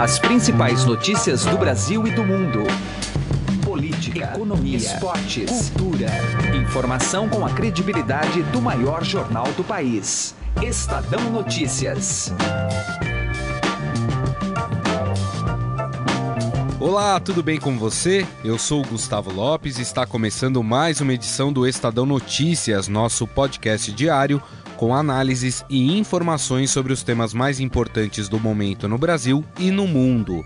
As principais notícias do Brasil e do mundo. Política, economia, esportes, cultura. Informação com a credibilidade do maior jornal do país. Estadão Notícias. Olá, tudo bem com você? Eu sou o Gustavo Lopes e está começando mais uma edição do Estadão Notícias, nosso podcast diário com análises e informações sobre os temas mais importantes do momento no Brasil e no mundo.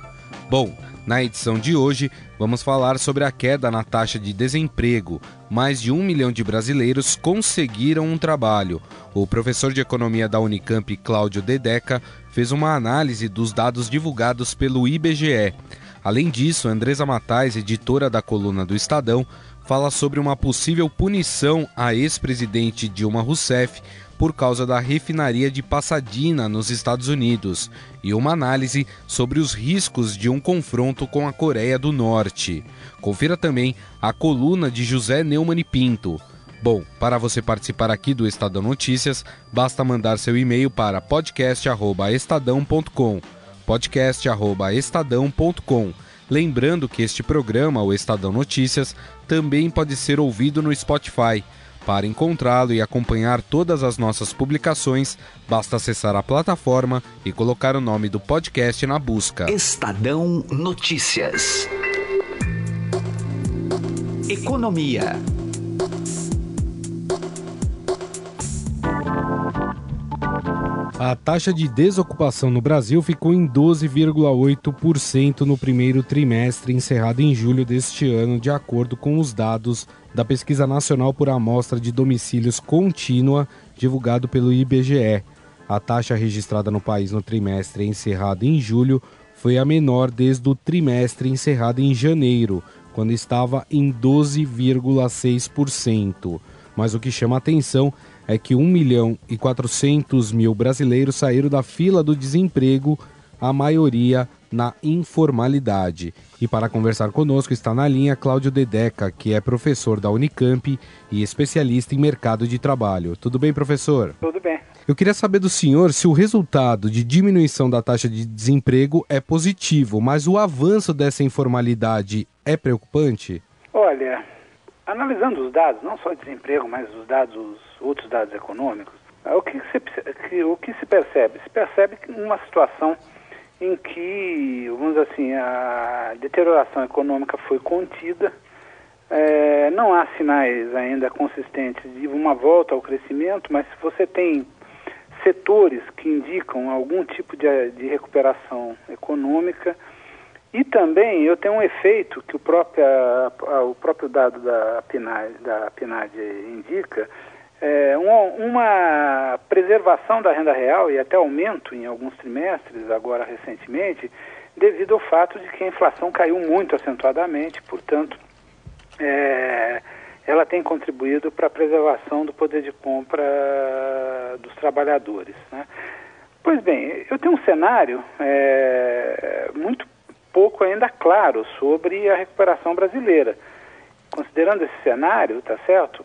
Bom, na edição de hoje, vamos falar sobre a queda na taxa de desemprego. Mais de um milhão de brasileiros conseguiram um trabalho. O professor de economia da Unicamp, Cláudio Dedeca, fez uma análise dos dados divulgados pelo IBGE. Além disso, Andresa Matais, editora da coluna do Estadão, fala sobre uma possível punição à ex-presidente Dilma Rousseff por causa da refinaria de Pasadena, nos Estados Unidos, e uma análise sobre os riscos de um confronto com a Coreia do Norte. Confira também a coluna de José Neumann e Pinto. Bom, para você participar aqui do Estadão Notícias, basta mandar seu e-mail para podcast@estadão.com. podcast@estadão.com. Lembrando que este programa, o Estadão Notícias, também pode ser ouvido no Spotify. Para encontrá-lo e acompanhar todas as nossas publicações, basta acessar a plataforma e colocar o nome do podcast na busca. Estadão Notícias. Economia. A taxa de desocupação no Brasil ficou em 12,8% no primeiro trimestre, encerrado em julho deste ano, de acordo com os dados da Pesquisa Nacional por Amostra de Domicílios Contínua, divulgado pelo IBGE. A taxa registrada no país no trimestre encerrado em julho foi a menor desde o trimestre encerrado em janeiro, quando estava em 12,6%. Mas o que chama atenção que 1 milhão e 400 mil brasileiros saíram da fila do desemprego, a maioria na informalidade. E para conversar conosco está na linha Cláudio Dedeca, que é professor da Unicamp e especialista em mercado de trabalho. Tudo bem, professor? Tudo bem. Eu queria saber do senhor se o resultado de diminuição da taxa de desemprego é positivo, mas o avanço dessa informalidade é preocupante? Olha, analisando os dados, não só de desemprego, mas os dados, os outros dados econômicos, o que se, o que se percebe? Se percebe uma situação em que, vamos dizer assim, a deterioração econômica foi contida, é, não há sinais ainda consistentes de uma volta ao crescimento, mas se você tem setores que indicam algum tipo de, de recuperação econômica, e também eu tenho um efeito que o próprio, o próprio dado da PNAD, da PNAD indica, é, uma, uma, preservação da renda real e até aumento em alguns trimestres, agora recentemente, devido ao fato de que a inflação caiu muito acentuadamente, portanto, é, ela tem contribuído para a preservação do poder de compra dos trabalhadores. Né? Pois bem, eu tenho um cenário é, muito pouco ainda claro sobre a recuperação brasileira. Considerando esse cenário, tá certo?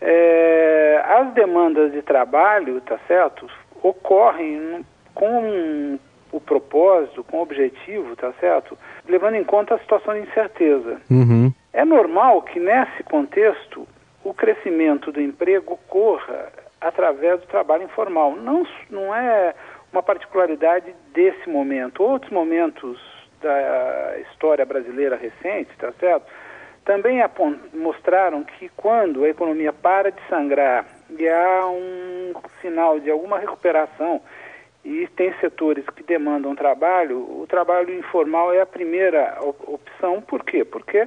É, as demandas de trabalho, tá certo, ocorrem com o propósito, com o objetivo, tá certo, levando em conta a situação de incerteza. Uhum. É normal que nesse contexto o crescimento do emprego ocorra através do trabalho informal. Não, não é uma particularidade desse momento. Outros momentos da história brasileira recente, tá certo? Também mostraram que quando a economia para de sangrar e há um sinal de alguma recuperação e tem setores que demandam trabalho, o trabalho informal é a primeira opção. Por quê? Porque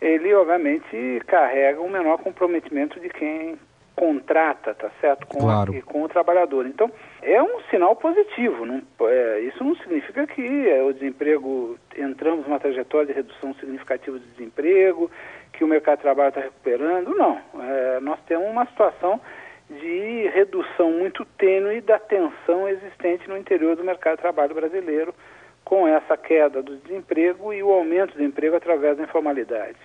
ele, obviamente, carrega um menor comprometimento de quem contrata, tá certo? Com, claro. a, com o trabalhador. Então, é um sinal positivo. Não, é, isso não significa que é, o desemprego, entramos numa trajetória de redução significativa do desemprego, que o mercado de trabalho está recuperando. Não. É, nós temos uma situação de redução muito tênue da tensão existente no interior do mercado de trabalho brasileiro, com essa queda do desemprego e o aumento do emprego através da informalidade.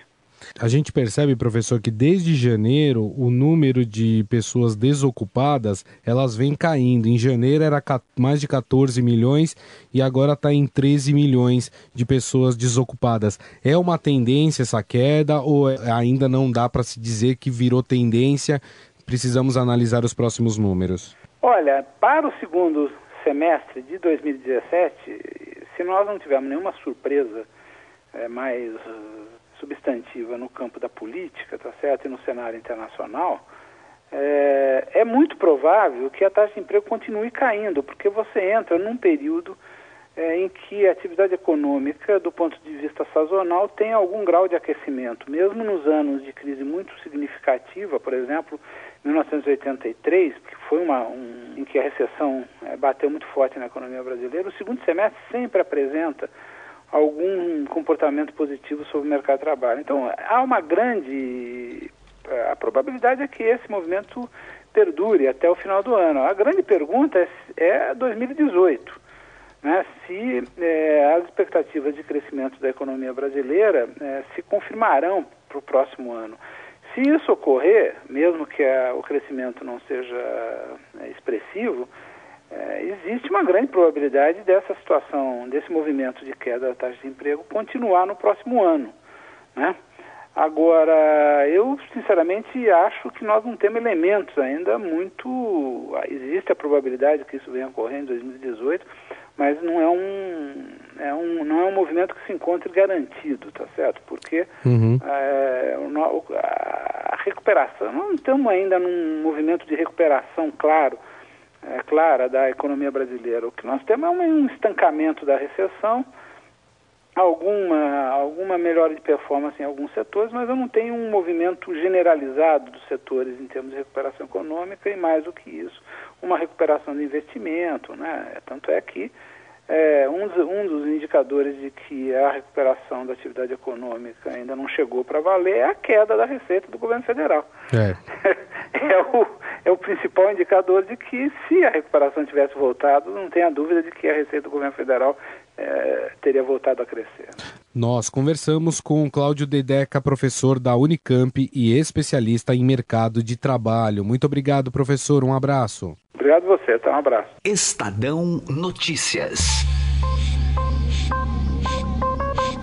A gente percebe, professor, que desde janeiro o número de pessoas desocupadas elas vem caindo. Em janeiro era mais de 14 milhões e agora está em 13 milhões de pessoas desocupadas. É uma tendência essa queda ou ainda não dá para se dizer que virou tendência? Precisamos analisar os próximos números. Olha, para o segundo semestre de 2017, se nós não tivermos nenhuma surpresa é, mais substantiva no campo da política, tá certo, e no cenário internacional, é, é, muito provável que a taxa de emprego continue caindo, porque você entra num período é, em que a atividade econômica, do ponto de vista sazonal, tem algum grau de aquecimento. Mesmo nos anos de crise muito significativa, por exemplo, 1983, que foi uma um, em que a recessão é, bateu muito forte na economia brasileira, o segundo semestre sempre apresenta algum comportamento positivo sobre o mercado de trabalho. Então, há uma grande a probabilidade é que esse movimento perdure até o final do ano. A grande pergunta é, é 2018. Né? Se é, as expectativas de crescimento da economia brasileira é, se confirmarão para o próximo ano. Se isso ocorrer, mesmo que a, o crescimento não seja expressivo, é, existe uma grande probabilidade dessa situação, desse movimento de queda da taxa de emprego continuar no próximo ano. Né? Agora, eu sinceramente acho que nós não temos elementos ainda muito. Existe a probabilidade que isso venha a ocorrer em 2018, mas não é um, é um, não é um movimento que se encontre garantido, tá certo? Porque uhum. é, a recuperação, não estamos ainda num movimento de recuperação claro é, clara da economia brasileira. O que nós temos é um estancamento da recessão, alguma, alguma melhora de performance em alguns setores, mas eu não tenho um movimento generalizado dos setores em termos de recuperação econômica e mais do que isso, uma recuperação do investimento. Né? Tanto é que é, um, dos, um, dos indicadores de que a recuperação da atividade econômica ainda não chegou para valer é a queda da receita do governo federal. É. é, o, é o principal indicador de que, se a recuperação tivesse voltado, não tenha dúvida de que a receita do governo federal é, teria voltado a crescer. Nós conversamos com Cláudio Dedeca, professor da Unicamp e especialista em mercado de trabalho. Muito obrigado, professor. Um abraço. Obrigado você, tá? Um abraço. Estadão Notícias.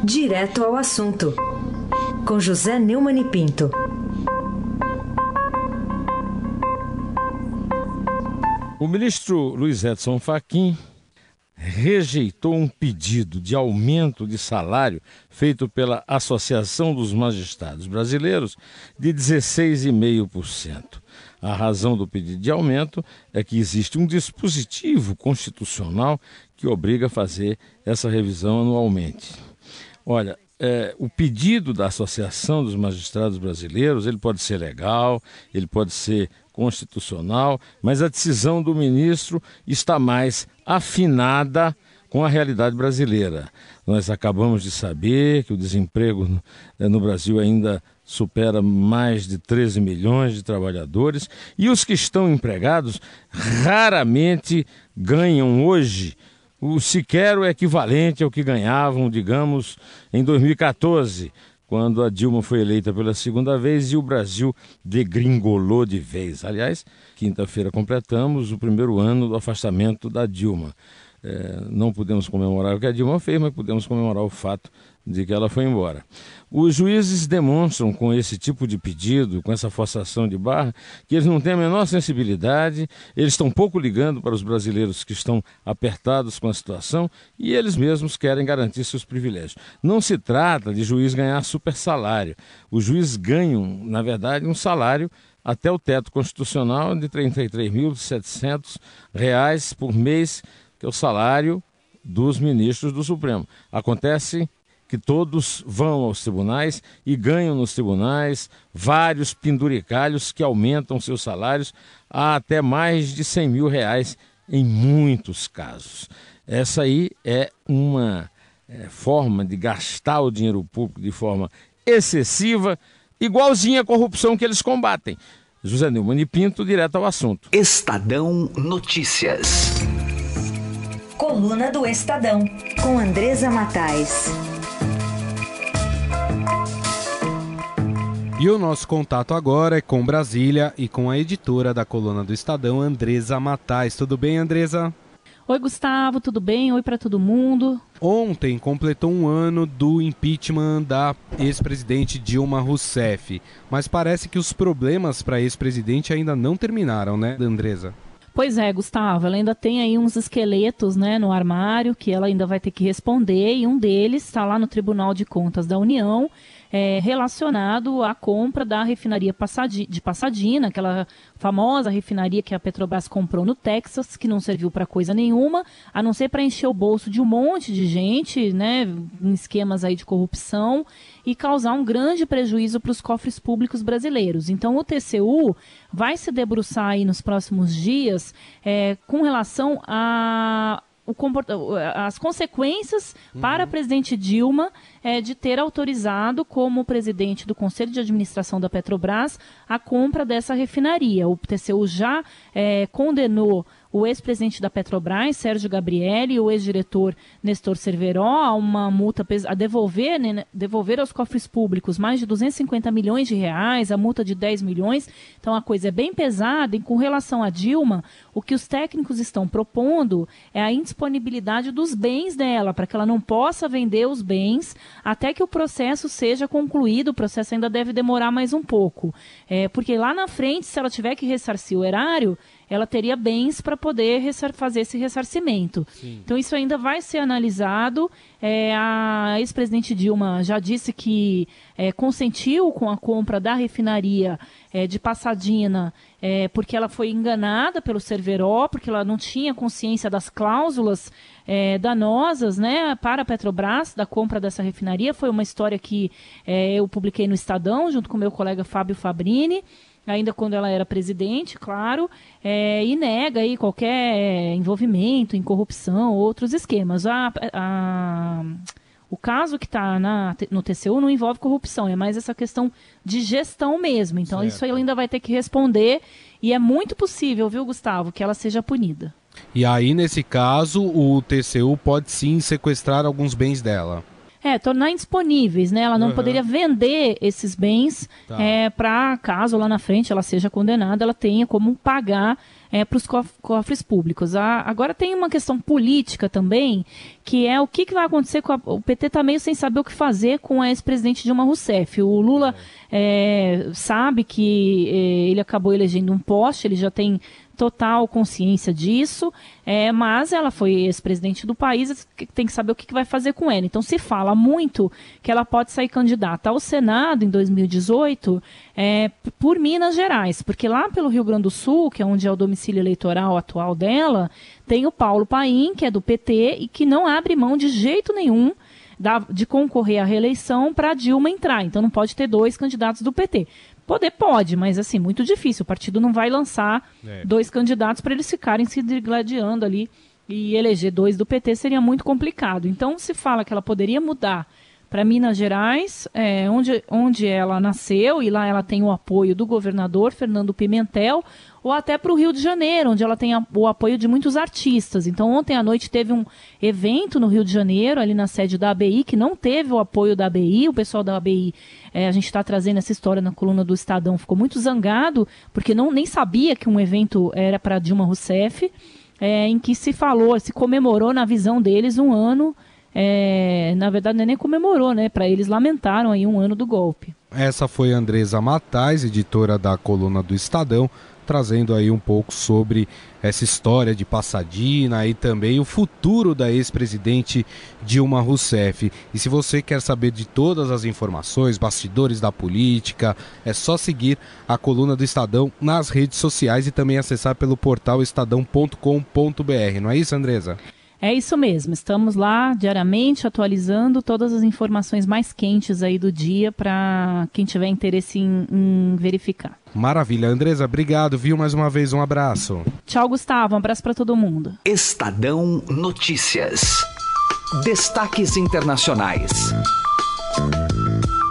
Direto ao assunto. Com José Neumann e Pinto. O ministro Luiz Edson Fachin rejeitou um pedido de aumento de salário feito pela Associação dos Magistrados Brasileiros de 16,5%. A razão do pedido de aumento é que existe um dispositivo constitucional que obriga a fazer essa revisão anualmente. Olha, é, o pedido da Associação dos Magistrados Brasileiros ele pode ser legal, ele pode ser constitucional, mas a decisão do ministro está mais afinada com a realidade brasileira. Nós acabamos de saber que o desemprego no, é, no Brasil ainda supera mais de 13 milhões de trabalhadores e os que estão empregados raramente ganham hoje o sequer o equivalente ao que ganhavam, digamos, em 2014, quando a Dilma foi eleita pela segunda vez e o Brasil degringolou de vez. Aliás, quinta-feira completamos o primeiro ano do afastamento da Dilma. É, não podemos comemorar o que a Dilma fez, mas podemos comemorar o fato de que ela foi embora. Os juízes demonstram com esse tipo de pedido, com essa forçação de barra, que eles não têm a menor sensibilidade, eles estão pouco ligando para os brasileiros que estão apertados com a situação e eles mesmos querem garantir seus privilégios. Não se trata de juiz ganhar super salário. Os juízes ganham, na verdade, um salário até o teto constitucional de R$ 33.700 por mês, que é o salário dos ministros do Supremo. Acontece que todos vão aos tribunais e ganham nos tribunais vários penduricalhos que aumentam seus salários a até mais de 100 mil reais em muitos casos. Essa aí é uma é, forma de gastar o dinheiro público de forma excessiva, igualzinha à corrupção que eles combatem. José Neumann e Pinto, direto ao assunto. Estadão Notícias. Coluna do Estadão, com Andresa Matais. E o nosso contato agora é com Brasília e com a editora da coluna do Estadão, Andresa Matais. Tudo bem, Andresa? Oi, Gustavo, tudo bem? Oi para todo mundo. Ontem completou um ano do impeachment da ex-presidente Dilma Rousseff, mas parece que os problemas para a ex-presidente ainda não terminaram, né, Andresa? Pois é, Gustavo, ela ainda tem aí uns esqueletos né, no armário que ela ainda vai ter que responder, e um deles está lá no Tribunal de Contas da União é, relacionado à compra da refinaria de Passadina, aquela famosa refinaria que a Petrobras comprou no Texas, que não serviu para coisa nenhuma, a não ser para encher o bolso de um monte de gente, né, em esquemas aí de corrupção e causar um grande prejuízo para os cofres públicos brasileiros. Então o TCU vai se debruçar aí nos próximos dias é, com relação a as consequências uhum. para a presidente Dilma é, de ter autorizado, como presidente do Conselho de Administração da Petrobras, a compra dessa refinaria. O TCU já é, condenou o ex-presidente da Petrobras, Sérgio Gabrielli, e o ex-diretor Nestor Cerveró a uma multa a devolver, né, devolver aos cofres públicos mais de 250 milhões de reais, a multa de 10 milhões. Então a coisa é bem pesada e com relação a Dilma, o que os técnicos estão propondo é a indisponibilidade dos bens dela, para que ela não possa vender os bens até que o processo seja concluído. O processo ainda deve demorar mais um pouco. É, porque lá na frente, se ela tiver que ressarcir o erário, ela teria bens para poder fazer esse ressarcimento. Sim. Então isso ainda vai ser analisado. É, a ex-presidente Dilma já disse que é, consentiu com a compra da refinaria é, de Passadina é, porque ela foi enganada pelo Cerveró, porque ela não tinha consciência das cláusulas é, danosas né, para a Petrobras da compra dessa refinaria. Foi uma história que é, eu publiquei no Estadão, junto com meu colega Fábio Fabrini ainda quando ela era presidente, claro, é, e nega aí qualquer envolvimento em corrupção, outros esquemas. A, a, o caso que está no TCU não envolve corrupção, é mais essa questão de gestão mesmo. Então, certo. isso ela ainda vai ter que responder, e é muito possível, viu, Gustavo, que ela seja punida. E aí, nesse caso, o TCU pode sim sequestrar alguns bens dela. É, tornar indisponíveis, né? Ela não uhum. poderia vender esses bens tá. é, para caso lá na frente ela seja condenada, ela tenha como pagar é, para os cofres públicos. Ah, agora tem uma questão política também, que é o que, que vai acontecer com a, o PT está meio sem saber o que fazer com a ex-presidente Dilma Rousseff. O Lula é, sabe que é, ele acabou elegendo um poste, ele já tem total consciência disso, é, mas ela foi ex-presidente do país, tem que saber o que, vai fazer com ela. Então se fala muito que ela pode sair candidata ao Senado em 2018 é, por Minas Gerais, porque lá pelo Rio Grande do Sul, que é onde é o domicílio eleitoral atual dela, tem o Paulo Paim, que é do PT e que não abre mão de jeito nenhum de concorrer à reeleição para Dilma entrar. Então não pode ter dois candidatos do PT. Poder pode, mas assim, muito difícil. O partido não vai lançar é. dois candidatos para eles ficarem se gladiando ali e eleger dois do PT seria muito complicado. Então se fala que ela poderia mudar para Minas Gerais, é, onde, onde ela nasceu, e lá ela tem o apoio do governador Fernando Pimentel, ou até para o Rio de Janeiro, onde ela tem a, o apoio de muitos artistas. Então, ontem à noite teve um evento no Rio de Janeiro, ali na sede da ABI, que não teve o apoio da ABI. O pessoal da ABI, é, a gente está trazendo essa história na coluna do Estadão, ficou muito zangado, porque não, nem sabia que um evento era para Dilma Rousseff, é, em que se falou, se comemorou na visão deles um ano. É, na verdade, nem comemorou, né? Para eles lamentaram aí um ano do golpe. Essa foi Andresa Matais, editora da coluna do Estadão trazendo aí um pouco sobre essa história de Passadina e também o futuro da ex-presidente Dilma Rousseff. E se você quer saber de todas as informações, bastidores da política, é só seguir a coluna do Estadão nas redes sociais e também acessar pelo portal estadão.com.br. Não é isso, Andresa? É isso mesmo, estamos lá diariamente atualizando todas as informações mais quentes aí do dia para quem tiver interesse em, em, verificar. Maravilha, Andresa, obrigado, viu mais uma vez, um abraço. Tchau, Gustavo, um abraço para todo mundo. Estadão Notícias. Destaques internacionais.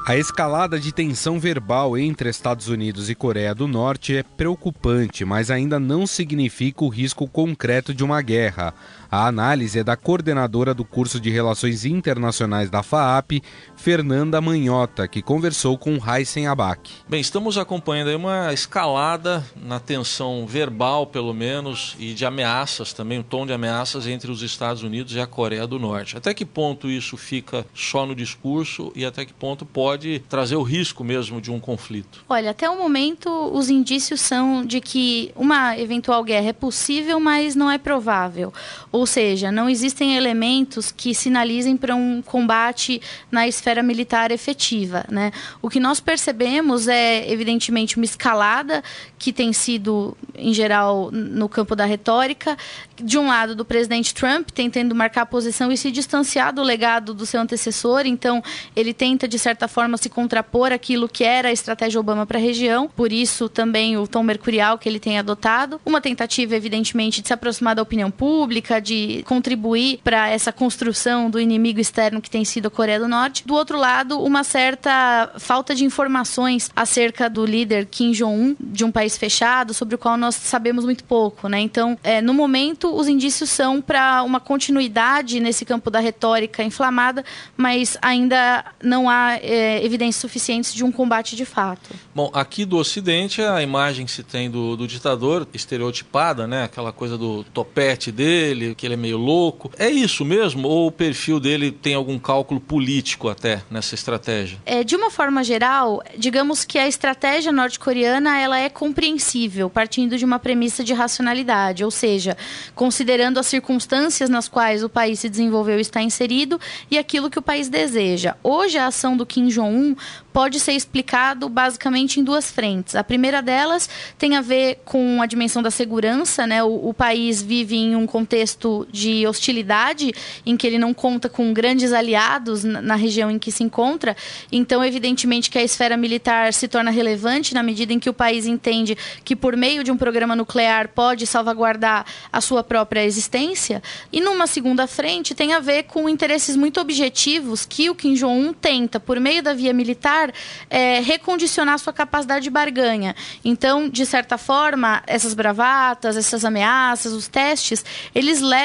A escalada de tensão verbal entre Estados Unidos e Coreia do Norte é preocupante, mas ainda não significa o risco concreto de uma guerra. A análise é da coordenadora do curso de Relações Internacionais da FAAP, Fernanda Manhota, que conversou com Heisen Abac. Bem, estamos acompanhando aí uma escalada na tensão verbal, pelo menos, e de ameaças também, um tom de ameaças entre os Estados Unidos e a Coreia do Norte. Até que ponto isso fica só no discurso e até que ponto pode trazer o risco mesmo de um conflito? Olha, até o momento os indícios são de que uma eventual guerra é possível, mas não é provável. Ou seja, não existem elementos que sinalizem para um combate na esfera militar efetiva. Né? O que nós percebemos é, evidentemente, uma escalada que tem sido, em geral, no campo da retórica, de um lado do presidente Trump tentando marcar posição e se distanciar do legado do seu antecessor, então ele tenta de certa forma se contrapor aquilo que era a estratégia Obama para a região, por isso também o tom mercurial que ele tem adotado, uma tentativa evidentemente de se aproximar da opinião pública, de contribuir para essa construção do inimigo externo que tem sido a Coreia do Norte. Do outro lado, uma certa falta de informações acerca do líder Kim Jong-un de um país fechado, sobre o qual nós sabemos muito pouco, né? Então, é, no momento os indícios são para uma continuidade nesse campo da retórica inflamada, mas ainda não há é, evidências suficientes de um combate de fato. Bom, aqui do Ocidente, a imagem que se tem do, do ditador estereotipada, né? Aquela coisa do topete dele, que ele é meio louco. É isso mesmo? Ou o perfil dele tem algum cálculo político até nessa estratégia? É, de uma forma geral, digamos que a estratégia norte-coreana ela é compreensível, partindo de uma premissa de racionalidade, ou seja, considerando as circunstâncias nas quais o país se desenvolveu e está inserido e aquilo que o país deseja. Hoje, a ação do Kim Jong-un pode ser explicado basicamente em duas frentes. A primeira delas tem a ver com a dimensão da segurança, né? O, o, país vive em um contexto de hostilidade em que ele não conta com grandes aliados na, região em que se encontra. Então, evidentemente que a esfera militar se torna relevante na medida em que o país entende que por meio de um programa nuclear pode salvaguardar a sua própria existência. E numa segunda frente tem a ver com interesses muito objetivos que o Kim Jong-un tenta, por meio da via militar, é, recondicionar sua capacidade de barganha. Então, de certa forma, essas bravatas, essas ameaças, os testes, eles levam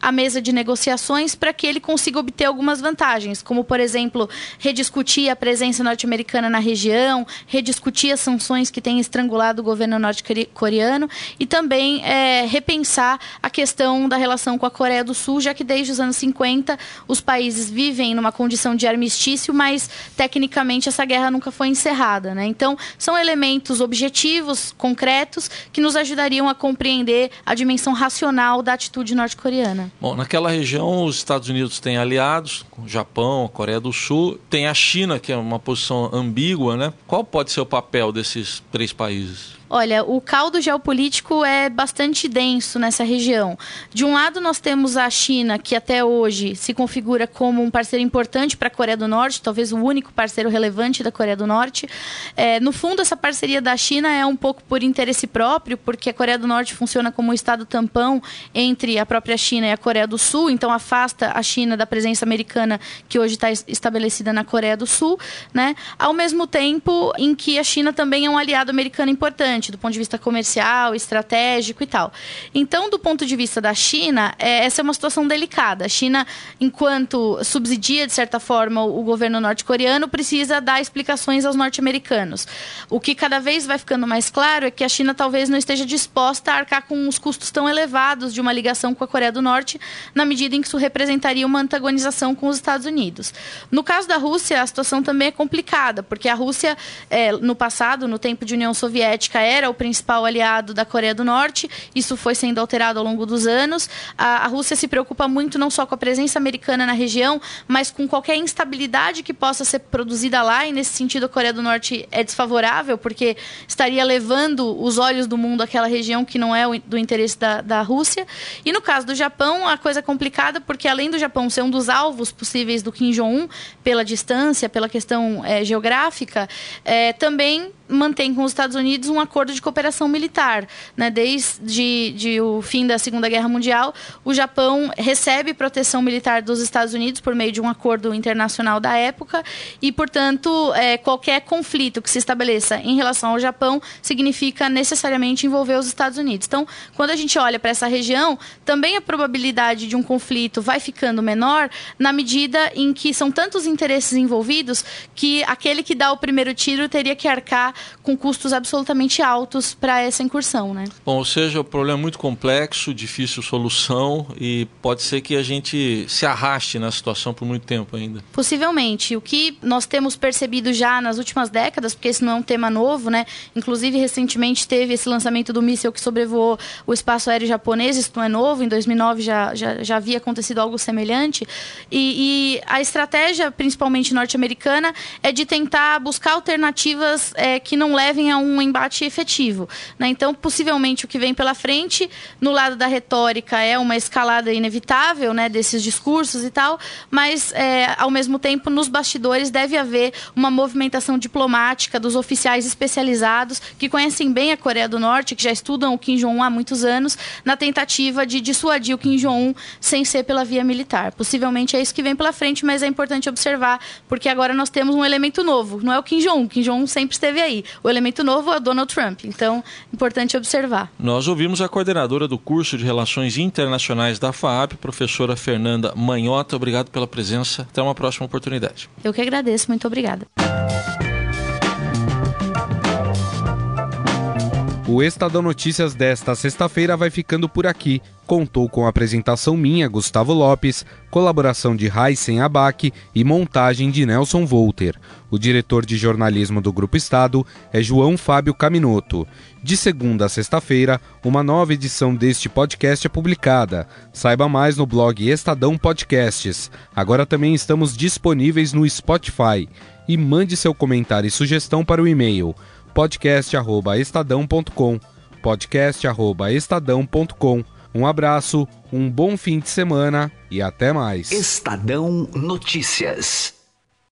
à mesa de negociações para que ele consiga obter algumas vantagens, como, por exemplo, rediscutir a presença norte-americana na região, rediscutir as sanções que têm estrangulado o governo norte-coreano e também é, repensar a questão da relação com a Coreia do Sul, já que desde os anos 50 os países vivem numa condição de armistício, mas tecnicamente essa guerra nunca foi encerrada. Né? Então, são elementos objetivos, concretos, que nos ajudariam a compreender a dimensão racional da atitude norte-coreana. Bom, naquela região, os Estados Unidos têm aliados, o Japão, a Coreia do Sul, tem a China, que é uma posição ambígua. Né? Qual pode ser o papel desses três países? Olha, o caldo geopolítico é bastante denso nessa região. De um lado, nós temos a China, que até hoje se configura como um parceiro importante para a Coreia do Norte, talvez o único parceiro relevante da Coreia do Norte. É, no fundo, essa parceria da China é um pouco por interesse próprio, porque a Coreia do Norte funciona como um estado tampão entre a própria China e a Coreia do Sul, então afasta a China da presença americana que hoje está estabelecida na Coreia do Sul, né? Ao mesmo tempo em que a China também é um aliado americano importante importante do ponto de vista comercial, estratégico e tal. Então, do ponto de vista da China, é, essa é uma situação delicada. A China, enquanto subsidia, de certa forma, o, governo norte-coreano, precisa dar explicações aos norte-americanos. O que cada vez vai ficando mais claro é que a China talvez não esteja disposta a arcar com os custos tão elevados de uma ligação com a Coreia do Norte, na medida em que isso representaria uma antagonização com os Estados Unidos. No caso da Rússia, a situação também é complicada, porque a Rússia, é, no passado, no tempo de União Soviética, era o principal aliado da Coreia do Norte. Isso foi sendo alterado ao longo dos anos. A, a Rússia se preocupa muito não só com a presença americana na região, mas com qualquer instabilidade que possa ser produzida lá. E nesse sentido, a Coreia do Norte é desfavorável, porque estaria levando os olhos do mundo àquela região que não é do interesse da, da Rússia. E no caso do Japão, a coisa é complicada, porque além do Japão ser um dos alvos possíveis do Kim Jong-un, pela distância, pela questão é, geográfica, é, também mantém com os Estados Unidos um acordo de cooperação militar. Né? Desde de o fim da Segunda Guerra Mundial, o Japão recebe proteção militar dos Estados Unidos por meio de um acordo internacional da época e, portanto, é, qualquer conflito que se estabeleça em relação ao Japão significa necessariamente envolver os Estados Unidos. Então, quando a gente olha para essa região, também a probabilidade de um conflito vai ficando menor na medida em que são tantos interesses envolvidos que aquele que dá o primeiro tiro teria que arcar com custos absolutamente altos para essa incursão, né? Bom, ou seja, o problema é muito complexo, difícil solução e pode ser que a gente se arraste na situação por muito tempo ainda. Possivelmente. O que nós temos percebido já nas últimas décadas, porque esse não é um tema novo, né? Inclusive, recentemente teve esse lançamento do míssil que sobrevoou o espaço aéreo japonês, isso não é novo, em 2009 já, já, já havia acontecido algo semelhante. E, e a estratégia, principalmente norte-americana, é de tentar buscar alternativas é, que não levem a um embate efetivo. Né? Então, possivelmente, o que vem pela frente, no lado da retórica, é uma escalada inevitável né, desses discursos e tal, mas, é, ao mesmo tempo, nos bastidores deve haver uma movimentação diplomática dos oficiais especializados que conhecem bem a Coreia do Norte, que já estudam o Kim Jong-un há muitos anos, na tentativa de dissuadir o Kim Jong-un sem ser pela via militar. Possivelmente é isso que vem pela frente, mas é importante observar, porque agora nós temos um elemento novo. Não é o Kim Jong-un, Kim Jong-un sempre esteve aí. O elemento novo é o Donald Trump. Então, importante observar. Nós ouvimos a coordenadora do curso de Relações Internacionais da FAAP, professora Fernanda Manhota. Obrigado pela presença. Até uma próxima oportunidade. Eu que agradeço. Muito obrigada. O Estadão Notícias desta sexta-feira vai ficando por aqui. Contou com a apresentação minha, Gustavo Lopes, colaboração de Heisen Abac e montagem de Nelson Volter. O diretor de jornalismo do Grupo Estado é João Fábio Caminoto. De segunda a sexta-feira, uma nova edição deste podcast é publicada. Saiba mais no blog Estadão Podcasts. Agora também estamos disponíveis no Spotify. E mande seu comentário e sugestão para o e-mail podcast@estadão.com. podcast@estadão.com. Um abraço, um bom fim de semana e até mais. Estadão Notícias.